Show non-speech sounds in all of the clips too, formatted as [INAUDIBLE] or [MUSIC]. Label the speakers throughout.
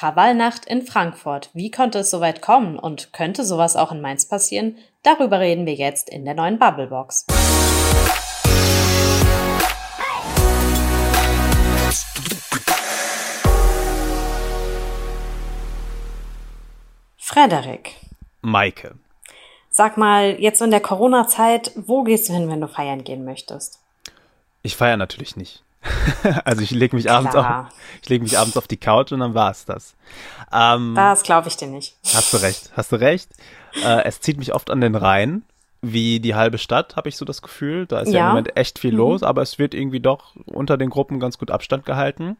Speaker 1: Krawallnacht in Frankfurt. Wie konnte es so weit kommen und könnte sowas auch in Mainz passieren? Darüber reden wir jetzt in der neuen Bubblebox. Frederik.
Speaker 2: Maike.
Speaker 1: Sag mal, jetzt in der Corona-Zeit, wo gehst du hin, wenn du feiern gehen möchtest?
Speaker 2: Ich feiere natürlich nicht. [LAUGHS] also ich lege mich abends auf, ich lege mich abends auf die Couch und dann war es das.
Speaker 1: Ähm, das glaube ich dir nicht.
Speaker 2: Hast du recht, hast du recht. Äh, es zieht mich oft an den Rhein, wie die halbe Stadt, habe ich so das Gefühl. Da ist ja, ja im Moment echt viel mhm. los, aber es wird irgendwie doch unter den Gruppen ganz gut Abstand gehalten.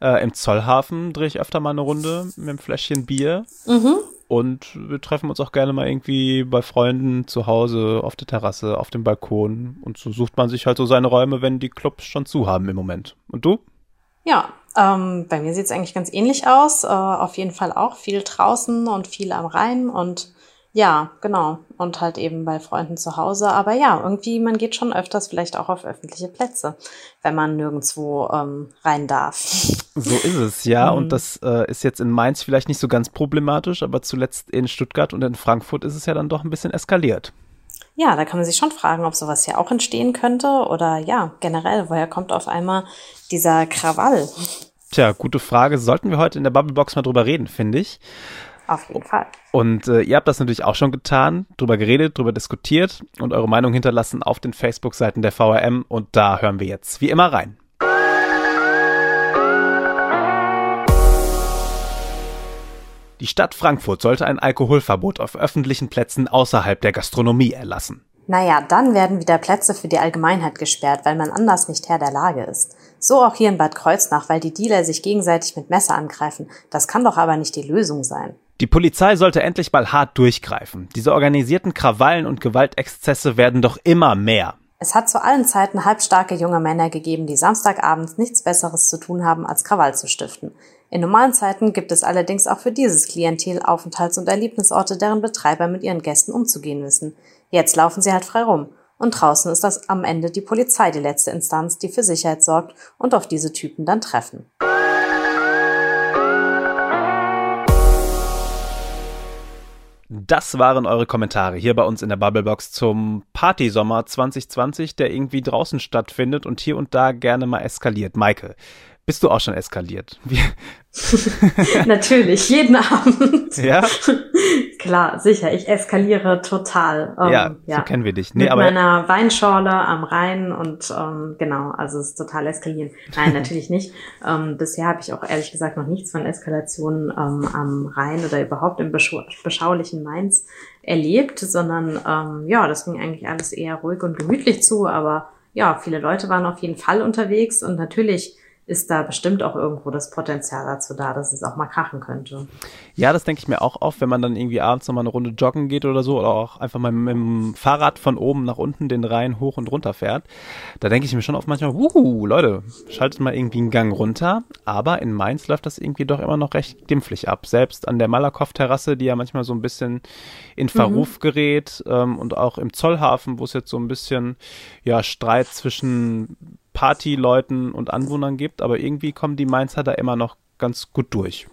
Speaker 2: Äh, Im Zollhafen drehe ich öfter mal eine Runde mit einem Fläschchen Bier. Mhm. Und wir treffen uns auch gerne mal irgendwie bei Freunden zu Hause, auf der Terrasse, auf dem Balkon. Und so sucht man sich halt so seine Räume, wenn die Clubs schon zu haben im Moment. Und du?
Speaker 1: Ja, ähm, bei mir sieht es eigentlich ganz ähnlich aus. Äh, auf jeden Fall auch viel draußen und viel am Rhein und ja, genau. Und halt eben bei Freunden zu Hause. Aber ja, irgendwie, man geht schon öfters vielleicht auch auf öffentliche Plätze, wenn man nirgendwo ähm, rein darf.
Speaker 2: So ist es, ja. Mhm. Und das äh, ist jetzt in Mainz vielleicht nicht so ganz problematisch, aber zuletzt in Stuttgart und in Frankfurt ist es ja dann doch ein bisschen eskaliert.
Speaker 1: Ja, da kann man sich schon fragen, ob sowas ja auch entstehen könnte oder ja, generell, woher kommt auf einmal dieser Krawall?
Speaker 2: Tja, gute Frage. Sollten wir heute in der Bubblebox mal drüber reden, finde ich.
Speaker 1: Auf jeden Fall.
Speaker 2: Und äh, ihr habt das natürlich auch schon getan, drüber geredet, drüber diskutiert und eure Meinung hinterlassen auf den Facebook-Seiten der VRM und da hören wir jetzt wie immer rein. Die Stadt Frankfurt sollte ein Alkoholverbot auf öffentlichen Plätzen außerhalb der Gastronomie erlassen.
Speaker 1: Naja, dann werden wieder Plätze für die Allgemeinheit gesperrt, weil man anders nicht Herr der Lage ist. So auch hier in Bad Kreuznach, weil die Dealer sich gegenseitig mit Messer angreifen. Das kann doch aber nicht die Lösung sein.
Speaker 2: Die Polizei sollte endlich mal hart durchgreifen. Diese organisierten Krawallen und Gewaltexzesse werden doch immer mehr.
Speaker 1: Es hat zu allen Zeiten halbstarke junge Männer gegeben, die Samstagabends nichts Besseres zu tun haben, als Krawall zu stiften. In normalen Zeiten gibt es allerdings auch für dieses Klientel Aufenthalts- und Erlebnisorte, deren Betreiber mit ihren Gästen umzugehen wissen. Jetzt laufen sie halt frei rum. Und draußen ist das am Ende die Polizei die letzte Instanz, die für Sicherheit sorgt und auf diese Typen dann treffen.
Speaker 2: Das waren eure Kommentare hier bei uns in der Bubblebox zum Partysommer 2020, der irgendwie draußen stattfindet und hier und da gerne mal eskaliert. Maike, bist du auch schon eskaliert? [LAUGHS]
Speaker 1: Natürlich, jeden Abend.
Speaker 2: Ja? [LAUGHS]
Speaker 1: Klar, sicher. Ich eskaliere total.
Speaker 2: Ähm, ja, ja, so kennen wir dich.
Speaker 1: Nee, Mit aber meiner Weinschorle am Rhein und ähm, genau, also es ist total eskalieren. Nein, [LAUGHS] natürlich nicht. Ähm, bisher habe ich auch ehrlich gesagt noch nichts von Eskalationen ähm, am Rhein oder überhaupt im beschaulichen Mainz erlebt, sondern ähm, ja, das ging eigentlich alles eher ruhig und gemütlich zu, aber ja, viele Leute waren auf jeden Fall unterwegs und natürlich ist da bestimmt auch irgendwo das Potenzial dazu da, dass es auch mal krachen könnte.
Speaker 2: Ja, das denke ich mir auch oft, wenn man dann irgendwie abends nochmal eine Runde joggen geht oder so oder auch einfach mal mit dem Fahrrad von oben nach unten den Rhein hoch und runter fährt. Da denke ich mir schon oft manchmal, wuhu, Leute, schaltet mal irgendwie einen Gang runter. Aber in Mainz läuft das irgendwie doch immer noch recht dimpflich ab. Selbst an der Malakow-Terrasse, die ja manchmal so ein bisschen in Verruf mhm. gerät ähm, und auch im Zollhafen, wo es jetzt so ein bisschen ja Streit zwischen Partyleuten und Anwohnern gibt, aber irgendwie kommen die Mainzer da immer noch ganz gut durch.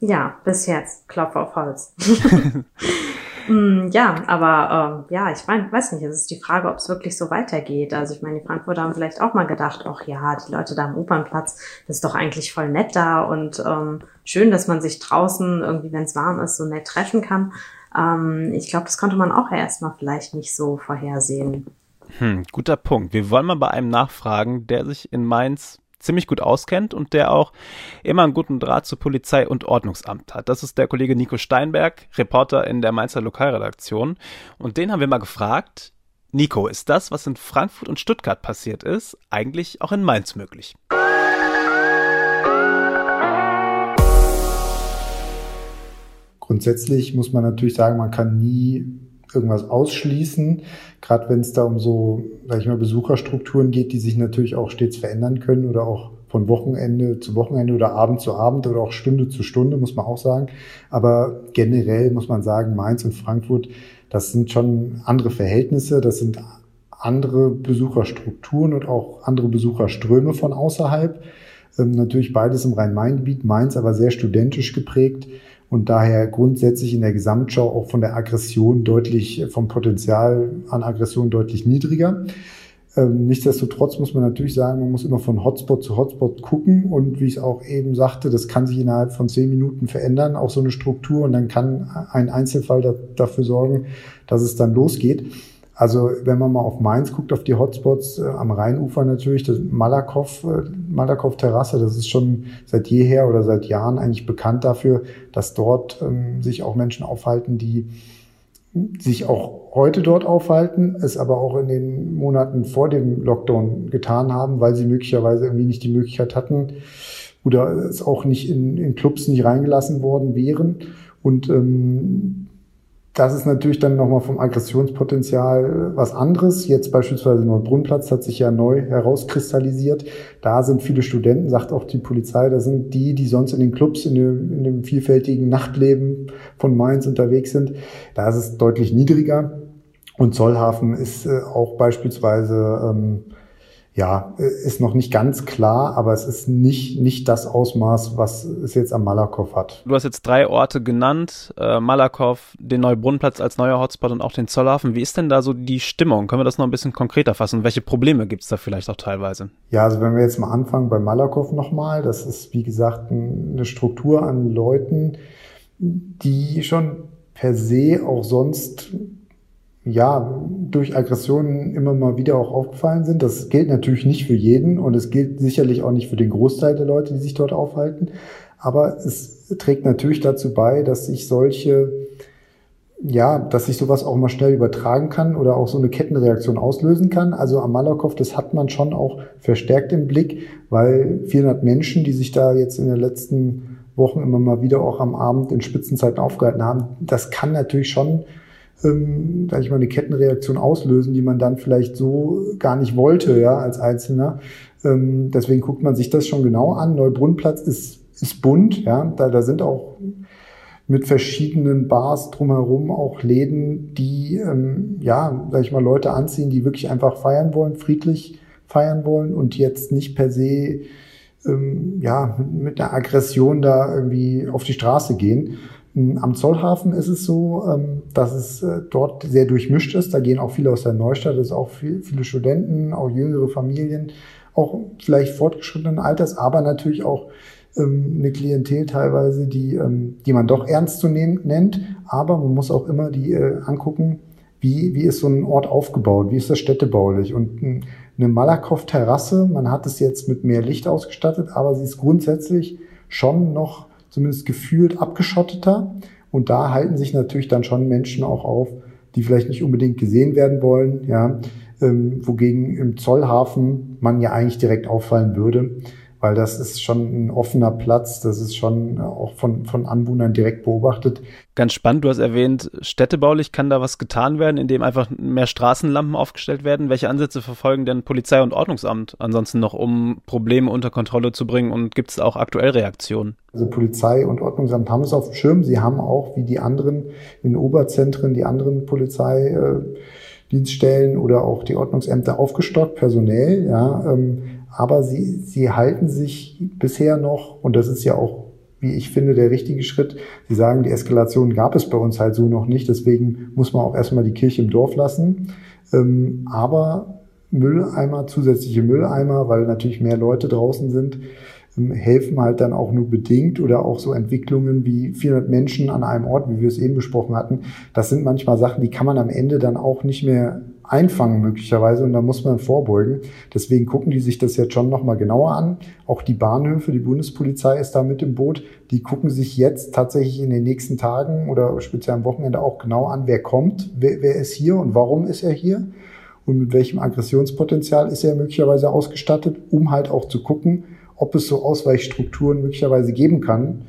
Speaker 1: Ja, bis jetzt. Klopf auf Holz. [LAUGHS] [LAUGHS] mm, ja, aber ähm, ja, ich meine, weiß nicht, es ist die Frage, ob es wirklich so weitergeht. Also ich meine, die Frankfurter haben vielleicht auch mal gedacht, ach ja, die Leute da am Opernplatz, das ist doch eigentlich voll nett da und ähm, schön, dass man sich draußen irgendwie, wenn es warm ist, so nett treffen kann. Ähm, ich glaube, das konnte man auch erstmal vielleicht nicht so vorhersehen.
Speaker 2: Hm, guter Punkt. Wir wollen mal bei einem nachfragen, der sich in Mainz ziemlich gut auskennt und der auch immer einen guten Draht zu Polizei und Ordnungsamt hat. Das ist der Kollege Nico Steinberg, Reporter in der Mainzer Lokalredaktion. Und den haben wir mal gefragt, Nico, ist das, was in Frankfurt und Stuttgart passiert ist, eigentlich auch in Mainz möglich?
Speaker 3: Grundsätzlich muss man natürlich sagen, man kann nie irgendwas ausschließen, gerade wenn es da um so, sag ich mal, Besucherstrukturen geht, die sich natürlich auch stets verändern können oder auch von Wochenende zu Wochenende oder Abend zu Abend oder auch Stunde zu Stunde, muss man auch sagen. Aber generell muss man sagen, Mainz und Frankfurt, das sind schon andere Verhältnisse, das sind andere Besucherstrukturen und auch andere Besucherströme von außerhalb. Ähm, natürlich beides im Rhein-Main-Gebiet, Mainz aber sehr studentisch geprägt und daher grundsätzlich in der Gesamtschau auch von der Aggression deutlich, vom Potenzial an Aggression deutlich niedriger. Ähm, nichtsdestotrotz muss man natürlich sagen, man muss immer von Hotspot zu Hotspot gucken und wie ich es auch eben sagte, das kann sich innerhalb von zehn Minuten verändern, auch so eine Struktur und dann kann ein Einzelfall da, dafür sorgen, dass es dann losgeht. Also wenn man mal auf Mainz guckt, auf die Hotspots äh, am Rheinufer natürlich, das Malakow, äh, Malakow Terrasse, das ist schon seit jeher oder seit Jahren eigentlich bekannt dafür, dass dort ähm, sich auch Menschen aufhalten, die sich auch heute dort aufhalten, es aber auch in den Monaten vor dem Lockdown getan haben, weil sie möglicherweise irgendwie nicht die Möglichkeit hatten oder es auch nicht in, in Clubs nicht reingelassen worden wären. Und ähm, das ist natürlich dann nochmal vom Aggressionspotenzial was anderes. Jetzt beispielsweise Neubrunnenplatz hat sich ja neu herauskristallisiert. Da sind viele Studenten, sagt auch die Polizei, da sind die, die sonst in den Clubs, in dem, in dem vielfältigen Nachtleben von Mainz unterwegs sind. Da ist es deutlich niedriger. Und Zollhafen ist äh, auch beispielsweise ähm, ja, ist noch nicht ganz klar, aber es ist nicht, nicht das Ausmaß, was es jetzt am Malakow hat.
Speaker 2: Du hast jetzt drei Orte genannt, äh, Malakow, den Neubrunnenplatz als neuer Hotspot und auch den Zollhafen. Wie ist denn da so die Stimmung? Können wir das noch ein bisschen konkreter fassen? Welche Probleme gibt es da vielleicht auch teilweise?
Speaker 3: Ja, also wenn wir jetzt mal anfangen bei Malakow nochmal, das ist wie gesagt eine Struktur an Leuten, die schon per se auch sonst ja, durch Aggressionen immer mal wieder auch aufgefallen sind. Das gilt natürlich nicht für jeden und es gilt sicherlich auch nicht für den Großteil der Leute, die sich dort aufhalten. Aber es trägt natürlich dazu bei, dass sich solche, ja, dass sich sowas auch mal schnell übertragen kann oder auch so eine Kettenreaktion auslösen kann. Also am Malakow, das hat man schon auch verstärkt im Blick, weil 400 Menschen, die sich da jetzt in den letzten Wochen immer mal wieder auch am Abend in Spitzenzeiten aufgehalten haben, das kann natürlich schon ähm, sag ich mal, eine Kettenreaktion auslösen, die man dann vielleicht so gar nicht wollte, ja, als Einzelner. Ähm, deswegen guckt man sich das schon genau an. Neubrunnplatz ist, ist bunt, ja, da, da sind auch mit verschiedenen Bars drumherum auch Läden, die, ähm, ja, sag ich mal, Leute anziehen, die wirklich einfach feiern wollen, friedlich feiern wollen und jetzt nicht per se, ähm, ja, mit einer Aggression da irgendwie auf die Straße gehen. Am Zollhafen ist es so, ähm, dass es äh, dort sehr durchmischt ist. Da gehen auch viele aus der Neustadt, es ist auch viele Studenten, auch jüngere Familien, auch vielleicht fortgeschrittenen Alters, aber natürlich auch ähm, eine Klientel teilweise, die, ähm, die man doch ernst zu nehmen nennt. Aber man muss auch immer die äh, angucken, wie, wie ist so ein Ort aufgebaut, wie ist das städtebaulich. Und eine Malakow-Terrasse, man hat es jetzt mit mehr Licht ausgestattet, aber sie ist grundsätzlich schon noch zumindest gefühlt abgeschotteter. Und da halten sich natürlich dann schon Menschen auch auf, die vielleicht nicht unbedingt gesehen werden wollen, ja, ähm, wogegen im Zollhafen man ja eigentlich direkt auffallen würde weil das ist schon ein offener Platz, das ist schon auch von, von Anwohnern direkt beobachtet.
Speaker 2: Ganz spannend, du hast erwähnt, städtebaulich kann da was getan werden, indem einfach mehr Straßenlampen aufgestellt werden. Welche Ansätze verfolgen denn Polizei und Ordnungsamt ansonsten noch, um Probleme unter Kontrolle zu bringen und gibt es auch aktuell Reaktionen?
Speaker 3: Also Polizei und Ordnungsamt haben es auf dem Schirm. Sie haben auch, wie die anderen in Oberzentren, die anderen Polizeidienststellen oder auch die Ordnungsämter aufgestockt, personell, ja, ähm, aber sie, sie halten sich bisher noch, und das ist ja auch, wie ich finde, der richtige Schritt. Sie sagen, die Eskalation gab es bei uns halt so noch nicht, deswegen muss man auch erstmal die Kirche im Dorf lassen. Ähm, aber Mülleimer, zusätzliche Mülleimer, weil natürlich mehr Leute draußen sind, ähm, helfen halt dann auch nur bedingt oder auch so Entwicklungen wie 400 Menschen an einem Ort, wie wir es eben besprochen hatten. Das sind manchmal Sachen, die kann man am Ende dann auch nicht mehr einfangen möglicherweise und da muss man vorbeugen. Deswegen gucken die sich das jetzt schon nochmal genauer an. Auch die Bahnhöfe, die Bundespolizei ist da mit im Boot. Die gucken sich jetzt tatsächlich in den nächsten Tagen oder speziell am Wochenende auch genau an, wer kommt, wer, wer ist hier und warum ist er hier und mit welchem Aggressionspotenzial ist er möglicherweise ausgestattet, um halt auch zu gucken, ob es so Ausweichstrukturen möglicherweise geben kann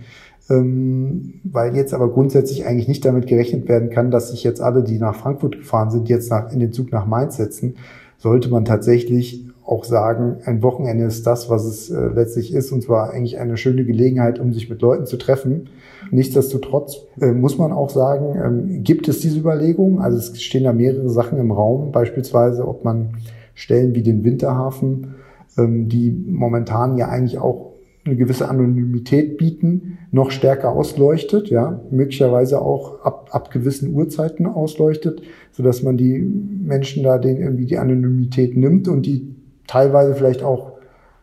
Speaker 3: ähm, weil jetzt aber grundsätzlich eigentlich nicht damit gerechnet werden kann, dass sich jetzt alle, die nach Frankfurt gefahren sind, jetzt nach, in den Zug nach Mainz setzen, sollte man tatsächlich auch sagen, ein Wochenende ist das, was es äh, letztlich ist, und zwar eigentlich eine schöne Gelegenheit, um sich mit Leuten zu treffen. Nichtsdestotrotz äh, muss man auch sagen, ähm, gibt es diese Überlegungen, also es stehen da mehrere Sachen im Raum, beispielsweise, ob man Stellen wie den Winterhafen, ähm, die momentan ja eigentlich auch eine gewisse Anonymität bieten, noch stärker ausleuchtet, ja, möglicherweise auch ab, ab gewissen Uhrzeiten ausleuchtet, so dass man die Menschen da den irgendwie die Anonymität nimmt und die teilweise vielleicht auch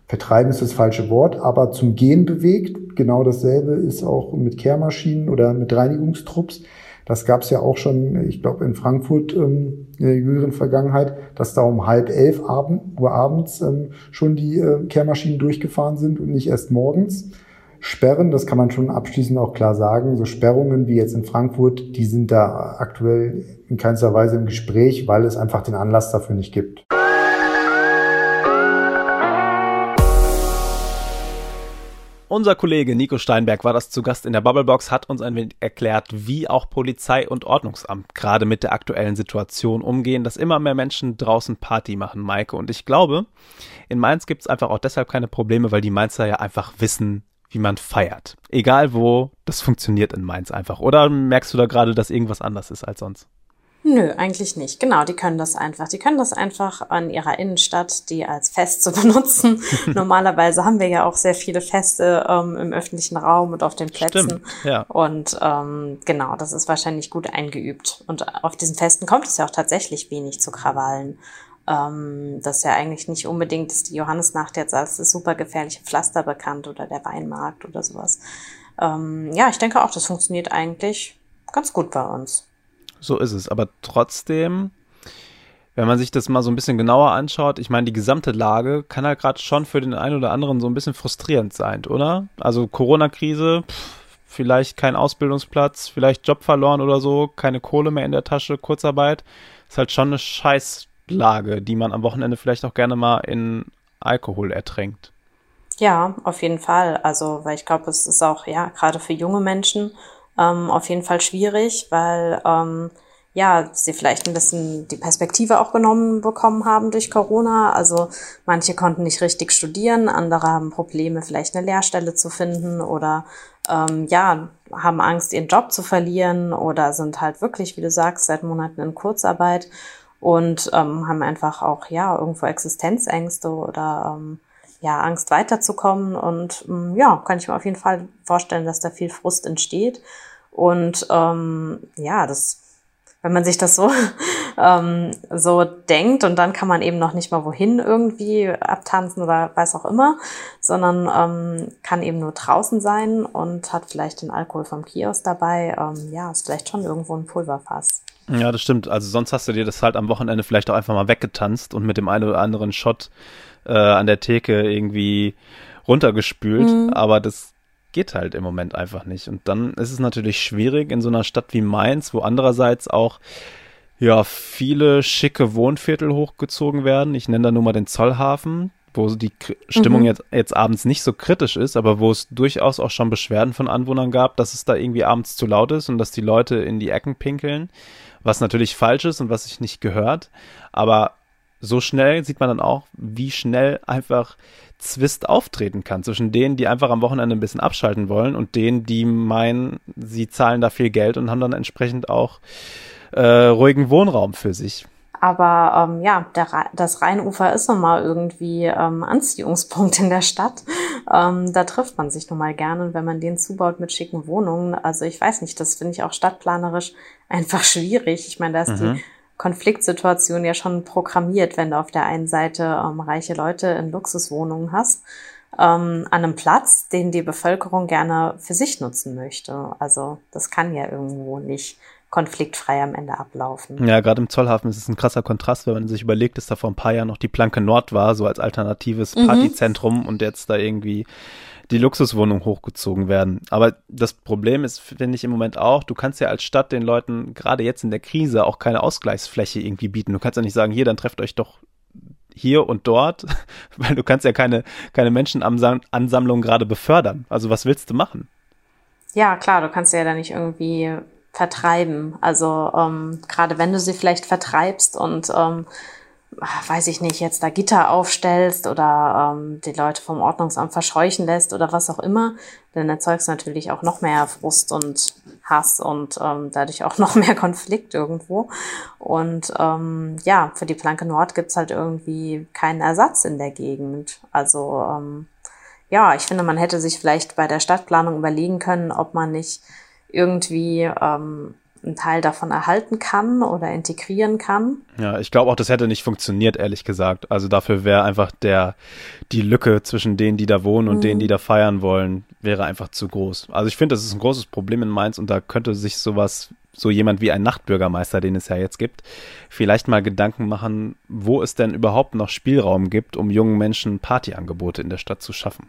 Speaker 3: vertreiben ist das falsche Wort, aber zum Gehen bewegt. Genau dasselbe ist auch mit Kehrmaschinen oder mit Reinigungstrupps. Das gab es ja auch schon, ich glaube, in Frankfurt ähm, in der jüngeren Vergangenheit, dass da um halb elf Abend, Uhr abends ähm, schon die äh, Kehrmaschinen durchgefahren sind und nicht erst morgens. Sperren, das kann man schon abschließend auch klar sagen, so Sperrungen wie jetzt in Frankfurt, die sind da aktuell in keinster Weise im Gespräch, weil es einfach den Anlass dafür nicht gibt.
Speaker 2: Unser Kollege Nico Steinberg war das zu Gast in der Bubblebox, hat uns ein wenig erklärt, wie auch Polizei und Ordnungsamt gerade mit der aktuellen Situation umgehen, dass immer mehr Menschen draußen Party machen, Maike. Und ich glaube, in Mainz gibt es einfach auch deshalb keine Probleme, weil die Mainzer ja einfach wissen, wie man feiert. Egal wo, das funktioniert in Mainz einfach. Oder merkst du da gerade, dass irgendwas anders ist als sonst?
Speaker 1: Nö, eigentlich nicht. Genau, die können das einfach. Die können das einfach an ihrer Innenstadt, die als Fest zu [LAUGHS] benutzen. [LAUGHS] Normalerweise haben wir ja auch sehr viele Feste ähm, im öffentlichen Raum und auf den Plätzen.
Speaker 2: Stimmt, ja.
Speaker 1: Und ähm, genau, das ist wahrscheinlich gut eingeübt. Und auf diesen Festen kommt es ja auch tatsächlich wenig zu Krawallen. Ähm, das ist ja eigentlich nicht unbedingt ist die Johannesnacht jetzt als das super gefährliche Pflaster bekannt oder der Weinmarkt oder sowas. Ähm, ja, ich denke auch, das funktioniert eigentlich ganz gut bei uns.
Speaker 2: So ist es. Aber trotzdem, wenn man sich das mal so ein bisschen genauer anschaut, ich meine, die gesamte Lage kann halt gerade schon für den einen oder anderen so ein bisschen frustrierend sein, oder? Also Corona-Krise, vielleicht kein Ausbildungsplatz, vielleicht Job verloren oder so, keine Kohle mehr in der Tasche, Kurzarbeit. Ist halt schon eine Scheißlage, die man am Wochenende vielleicht auch gerne mal in Alkohol ertränkt.
Speaker 1: Ja, auf jeden Fall. Also, weil ich glaube, es ist auch, ja, gerade für junge Menschen ähm, auf jeden Fall schwierig, weil ähm, ja, sie vielleicht ein bisschen die Perspektive auch genommen bekommen haben durch Corona. Also manche konnten nicht richtig studieren, andere haben Probleme, vielleicht eine Lehrstelle zu finden oder ähm, ja, haben Angst, ihren Job zu verlieren oder sind halt wirklich, wie du sagst, seit Monaten in Kurzarbeit und ähm, haben einfach auch ja irgendwo Existenzängste oder ähm, ja Angst weiterzukommen und ähm, ja, kann ich mir auf jeden Fall vorstellen, dass da viel Frust entsteht. Und ähm, ja, das, wenn man sich das so, [LAUGHS] ähm, so denkt und dann kann man eben noch nicht mal wohin irgendwie abtanzen oder weiß auch immer, sondern ähm, kann eben nur draußen sein und hat vielleicht den Alkohol vom Kiosk dabei. Ähm, ja, ist vielleicht schon irgendwo ein Pulverfass.
Speaker 2: Ja, das stimmt. Also sonst hast du dir das halt am Wochenende vielleicht auch einfach mal weggetanzt und mit dem einen oder anderen Shot äh, an der Theke irgendwie runtergespült. Mhm. Aber das geht halt im Moment einfach nicht. Und dann ist es natürlich schwierig in so einer Stadt wie Mainz, wo andererseits auch ja viele schicke Wohnviertel hochgezogen werden. Ich nenne da nur mal den Zollhafen, wo die Stimmung mhm. jetzt, jetzt abends nicht so kritisch ist, aber wo es durchaus auch schon Beschwerden von Anwohnern gab, dass es da irgendwie abends zu laut ist und dass die Leute in die Ecken pinkeln, was natürlich falsch ist und was sich nicht gehört. Aber so schnell sieht man dann auch, wie schnell einfach Zwist auftreten kann zwischen denen, die einfach am Wochenende ein bisschen abschalten wollen und denen, die meinen, sie zahlen da viel Geld und haben dann entsprechend auch äh, ruhigen Wohnraum für sich.
Speaker 1: Aber ähm, ja, der, das Rheinufer ist nun mal irgendwie ähm, Anziehungspunkt in der Stadt. Ähm, da trifft man sich nun mal gerne, wenn man den zubaut mit schicken Wohnungen. Also ich weiß nicht, das finde ich auch stadtplanerisch [LAUGHS] einfach schwierig. Ich meine, da ist mhm. die Konfliktsituation ja schon programmiert, wenn du auf der einen Seite ähm, reiche Leute in Luxuswohnungen hast, ähm, an einem Platz, den die Bevölkerung gerne für sich nutzen möchte. Also das kann ja irgendwo nicht konfliktfrei am Ende ablaufen.
Speaker 2: Ja, gerade im Zollhafen ist es ein krasser Kontrast, wenn man sich überlegt, dass da vor ein paar Jahren noch die Planke Nord war, so als alternatives mhm. Partyzentrum mhm. und jetzt da irgendwie die Luxuswohnungen hochgezogen werden. Aber das Problem ist, finde ich im Moment auch, du kannst ja als Stadt den Leuten gerade jetzt in der Krise auch keine Ausgleichsfläche irgendwie bieten. Du kannst ja nicht sagen, hier, dann trefft euch doch hier und dort, [LAUGHS] weil du kannst ja keine, keine Menschenansammlung gerade befördern. Also was willst du machen?
Speaker 1: Ja, klar, du kannst ja da nicht irgendwie vertreiben. Also ähm, gerade wenn du sie vielleicht vertreibst und ähm, weiß ich nicht, jetzt da Gitter aufstellst oder ähm, die Leute vom Ordnungsamt verscheuchen lässt oder was auch immer, dann erzeugst du natürlich auch noch mehr Frust und Hass und ähm, dadurch auch [LAUGHS] noch mehr Konflikt irgendwo. Und ähm, ja, für die Planke Nord gibt's halt irgendwie keinen Ersatz in der Gegend. Also ähm, ja, ich finde, man hätte sich vielleicht bei der Stadtplanung überlegen können, ob man nicht irgendwie ähm, einen Teil davon erhalten kann oder integrieren kann.
Speaker 2: Ja, ich glaube auch, das hätte nicht funktioniert, ehrlich gesagt. Also dafür wäre einfach der, die Lücke zwischen denen, die da wohnen und mhm. denen, die da feiern wollen, wäre einfach zu groß. Also ich finde, das ist ein großes Problem in Mainz und da könnte sich sowas, so jemand wie ein Nachtbürgermeister, den es ja jetzt gibt, vielleicht mal Gedanken machen, wo es denn überhaupt noch Spielraum gibt, um jungen Menschen Partyangebote in der Stadt zu schaffen.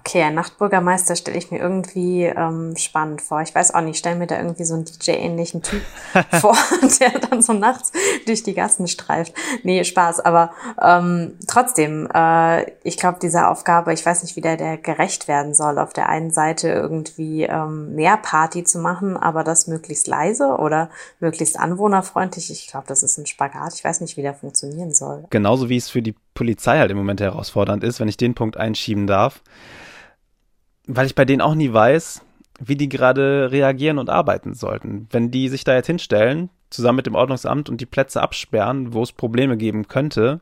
Speaker 1: Okay, ein Nachtbürgermeister stelle ich mir irgendwie ähm, spannend vor. Ich weiß auch nicht, stelle mir da irgendwie so einen DJ-ähnlichen Typ [LAUGHS] vor, der dann so nachts durch die Gassen streift. Nee, Spaß, aber ähm, trotzdem, äh, ich glaube, diese Aufgabe, ich weiß nicht, wie der, der gerecht werden soll. Auf der einen Seite irgendwie ähm, mehr Party zu machen, aber das möglichst leise oder möglichst anwohnerfreundlich. Ich glaube, das ist ein Spagat. Ich weiß nicht, wie der funktionieren soll.
Speaker 2: Genauso wie es für die Polizei halt im Moment herausfordernd ist, wenn ich den Punkt einschieben darf weil ich bei denen auch nie weiß, wie die gerade reagieren und arbeiten sollten. Wenn die sich da jetzt hinstellen, zusammen mit dem Ordnungsamt und die Plätze absperren, wo es Probleme geben könnte,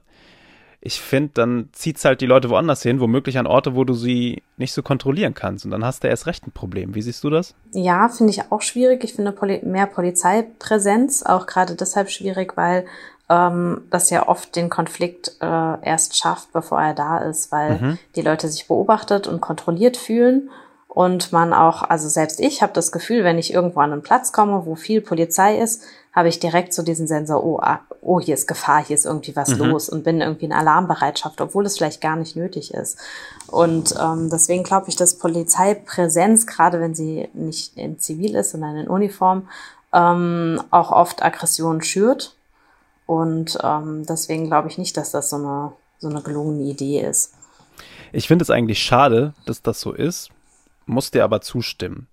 Speaker 2: ich finde, dann zieht's halt die Leute woanders hin, womöglich an Orte, wo du sie nicht so kontrollieren kannst. Und dann hast du erst recht ein Problem. Wie siehst du das?
Speaker 1: Ja, finde ich auch schwierig. Ich finde Poli mehr Polizeipräsenz auch gerade deshalb schwierig, weil ähm, das ja oft den Konflikt äh, erst schafft, bevor er da ist, weil mhm. die Leute sich beobachtet und kontrolliert fühlen und man auch, also selbst ich habe das Gefühl, wenn ich irgendwo an einen Platz komme, wo viel Polizei ist, habe ich direkt so diesen Sensor, oh, ah, oh, hier ist Gefahr, hier ist irgendwie was mhm. los und bin irgendwie in Alarmbereitschaft, obwohl es vielleicht gar nicht nötig ist. Und ähm, deswegen glaube ich, dass Polizeipräsenz, gerade wenn sie nicht in Zivil ist, sondern in Uniform, ähm, auch oft Aggression schürt und ähm, deswegen glaube ich nicht, dass das so eine, so eine gelungene Idee ist.
Speaker 2: Ich finde es eigentlich schade, dass das so ist, muss dir aber zustimmen.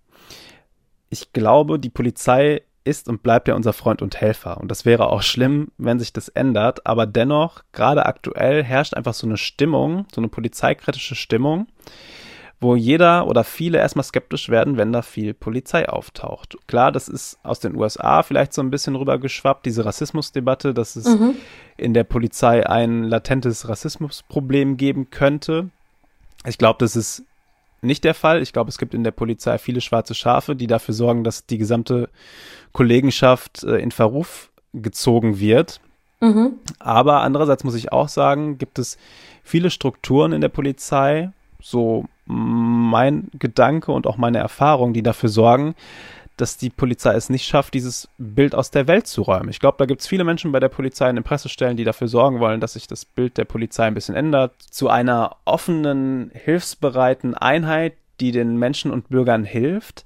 Speaker 2: Ich glaube, die Polizei ist und bleibt ja unser Freund und Helfer. Und das wäre auch schlimm, wenn sich das ändert. Aber dennoch, gerade aktuell herrscht einfach so eine Stimmung, so eine polizeikritische Stimmung, wo jeder oder viele erstmal skeptisch werden, wenn da viel Polizei auftaucht. Klar, das ist aus den USA vielleicht so ein bisschen rübergeschwappt, diese Rassismusdebatte, dass es mhm. in der Polizei ein latentes Rassismusproblem geben könnte. Ich glaube, das ist nicht der Fall. Ich glaube, es gibt in der Polizei viele schwarze Schafe, die dafür sorgen, dass die gesamte Kollegenschaft äh, in Verruf gezogen wird. Mhm. Aber andererseits muss ich auch sagen, gibt es viele Strukturen in der Polizei, so mein Gedanke und auch meine Erfahrung, die dafür sorgen, dass die Polizei es nicht schafft, dieses Bild aus der Welt zu räumen. Ich glaube, da gibt es viele Menschen bei der Polizei in den Pressestellen, die dafür sorgen wollen, dass sich das Bild der Polizei ein bisschen ändert, zu einer offenen, hilfsbereiten Einheit, die den Menschen und Bürgern hilft.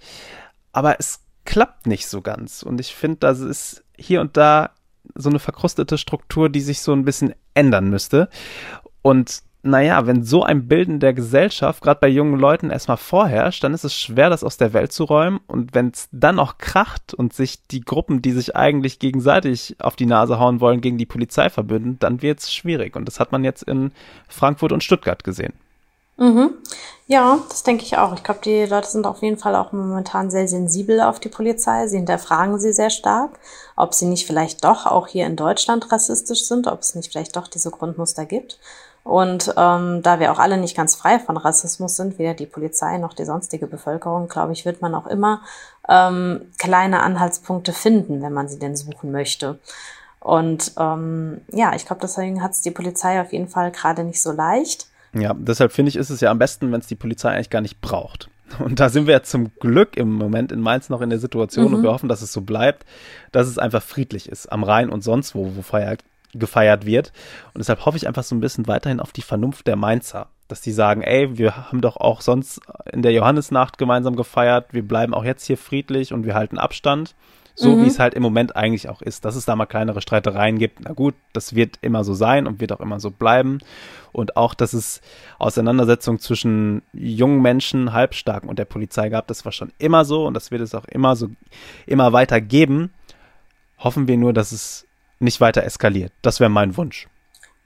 Speaker 2: Aber es klappt nicht so ganz. Und ich finde, das ist hier und da so eine verkrustete Struktur, die sich so ein bisschen ändern müsste. Und naja, wenn so ein Bilden der Gesellschaft gerade bei jungen Leuten erstmal vorherrscht, dann ist es schwer, das aus der Welt zu räumen. Und wenn es dann noch kracht und sich die Gruppen, die sich eigentlich gegenseitig auf die Nase hauen wollen, gegen die Polizei verbünden, dann wird es schwierig. Und das hat man jetzt in Frankfurt und Stuttgart gesehen.
Speaker 1: Mhm. Ja, das denke ich auch. Ich glaube, die Leute sind auf jeden Fall auch momentan sehr sensibel auf die Polizei. Sie hinterfragen sie sehr stark, ob sie nicht vielleicht doch auch hier in Deutschland rassistisch sind, ob es nicht vielleicht doch diese Grundmuster gibt. Und ähm, da wir auch alle nicht ganz frei von Rassismus sind, weder die Polizei noch die sonstige Bevölkerung, glaube ich, wird man auch immer ähm, kleine Anhaltspunkte finden, wenn man sie denn suchen möchte. Und ähm, ja, ich glaube, deswegen hat es die Polizei auf jeden Fall gerade nicht so leicht.
Speaker 2: Ja, deshalb finde ich, ist es ja am besten, wenn es die Polizei eigentlich gar nicht braucht. [LAUGHS] Und da sind wir ja zum Glück im Moment in Mainz noch in der Situation mhm. und wir hoffen, dass es so bleibt, dass es einfach friedlich ist. Am Rhein und sonst wo, wo Feier gefeiert wird. Und deshalb hoffe ich einfach so ein bisschen weiterhin auf die Vernunft der Mainzer. Dass die sagen, ey, wir haben doch auch sonst in der Johannisnacht gemeinsam gefeiert, wir bleiben auch jetzt hier friedlich und wir halten Abstand. So mhm. wie es halt im Moment eigentlich auch ist. Dass es da mal kleinere Streitereien gibt, na gut, das wird immer so sein und wird auch immer so bleiben. Und auch, dass es Auseinandersetzungen zwischen jungen Menschen, Halbstarken und der Polizei gab, das war schon immer so und das wird es auch immer so, immer weiter geben. Hoffen wir nur, dass es nicht weiter eskaliert. Das wäre mein Wunsch.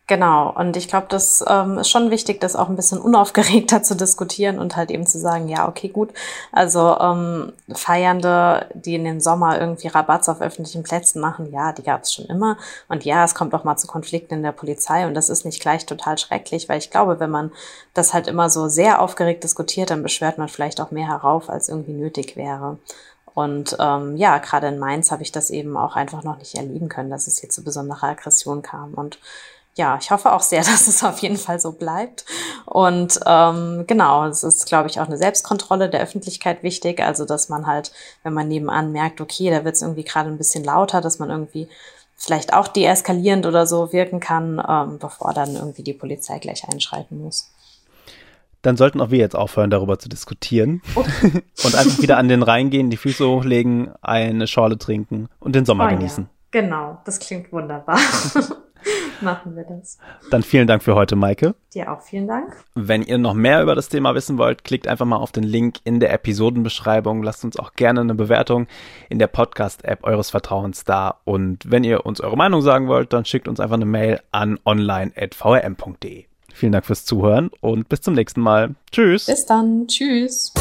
Speaker 1: Genau, und ich glaube, das ähm, ist schon wichtig, das auch ein bisschen [LAUGHS] unaufgeregter zu diskutieren und halt eben zu sagen, ja, okay, gut. Also ähm, Feiernde, die in den Sommer irgendwie Rabatts auf öffentlichen Plätzen machen, ja, die gab es schon immer. Und ja, es kommt auch mal zu Konflikten in der Polizei und das ist nicht gleich total schrecklich, weil ich glaube, wenn man das halt immer so sehr aufgeregt diskutiert, dann beschwert man vielleicht auch mehr herauf, als irgendwie nötig wäre. Und ähm, ja, gerade in Mainz habe ich das eben auch einfach noch nicht erleben können, dass es hier zu besonderer Aggression kam. Und ja, ich hoffe auch sehr, [LAUGHS] dass es auf jeden Fall so bleibt. Und ähm, genau, es ist, glaube ich, auch eine Selbstkontrolle der Öffentlichkeit wichtig. Also, dass man halt, wenn man nebenan merkt, okay, da wird es irgendwie gerade ein bisschen lauter, dass man irgendwie vielleicht auch deeskalierend oder so wirken kann, ähm, bevor dann irgendwie die Polizei gleich einschreiten muss.
Speaker 2: Dann sollten auch wir jetzt aufhören, darüber zu diskutieren okay. und einfach wieder an den Rhein gehen, die Füße hochlegen, eine Schorle trinken und den Sommer oh, genießen.
Speaker 1: Ja. Genau, das klingt wunderbar. [LAUGHS] Machen wir das.
Speaker 2: Dann vielen Dank für heute, Maike.
Speaker 1: Dir auch vielen Dank.
Speaker 2: Wenn ihr noch mehr über das Thema wissen wollt, klickt einfach mal auf den Link in der Episodenbeschreibung. Lasst uns auch gerne eine Bewertung in der Podcast-App eures Vertrauens da. Und wenn ihr uns eure Meinung sagen wollt, dann schickt uns einfach eine Mail an online.vrm.de. Vielen Dank fürs Zuhören und bis zum nächsten Mal. Tschüss.
Speaker 1: Bis dann. Tschüss.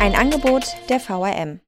Speaker 4: Ein Angebot der VRM.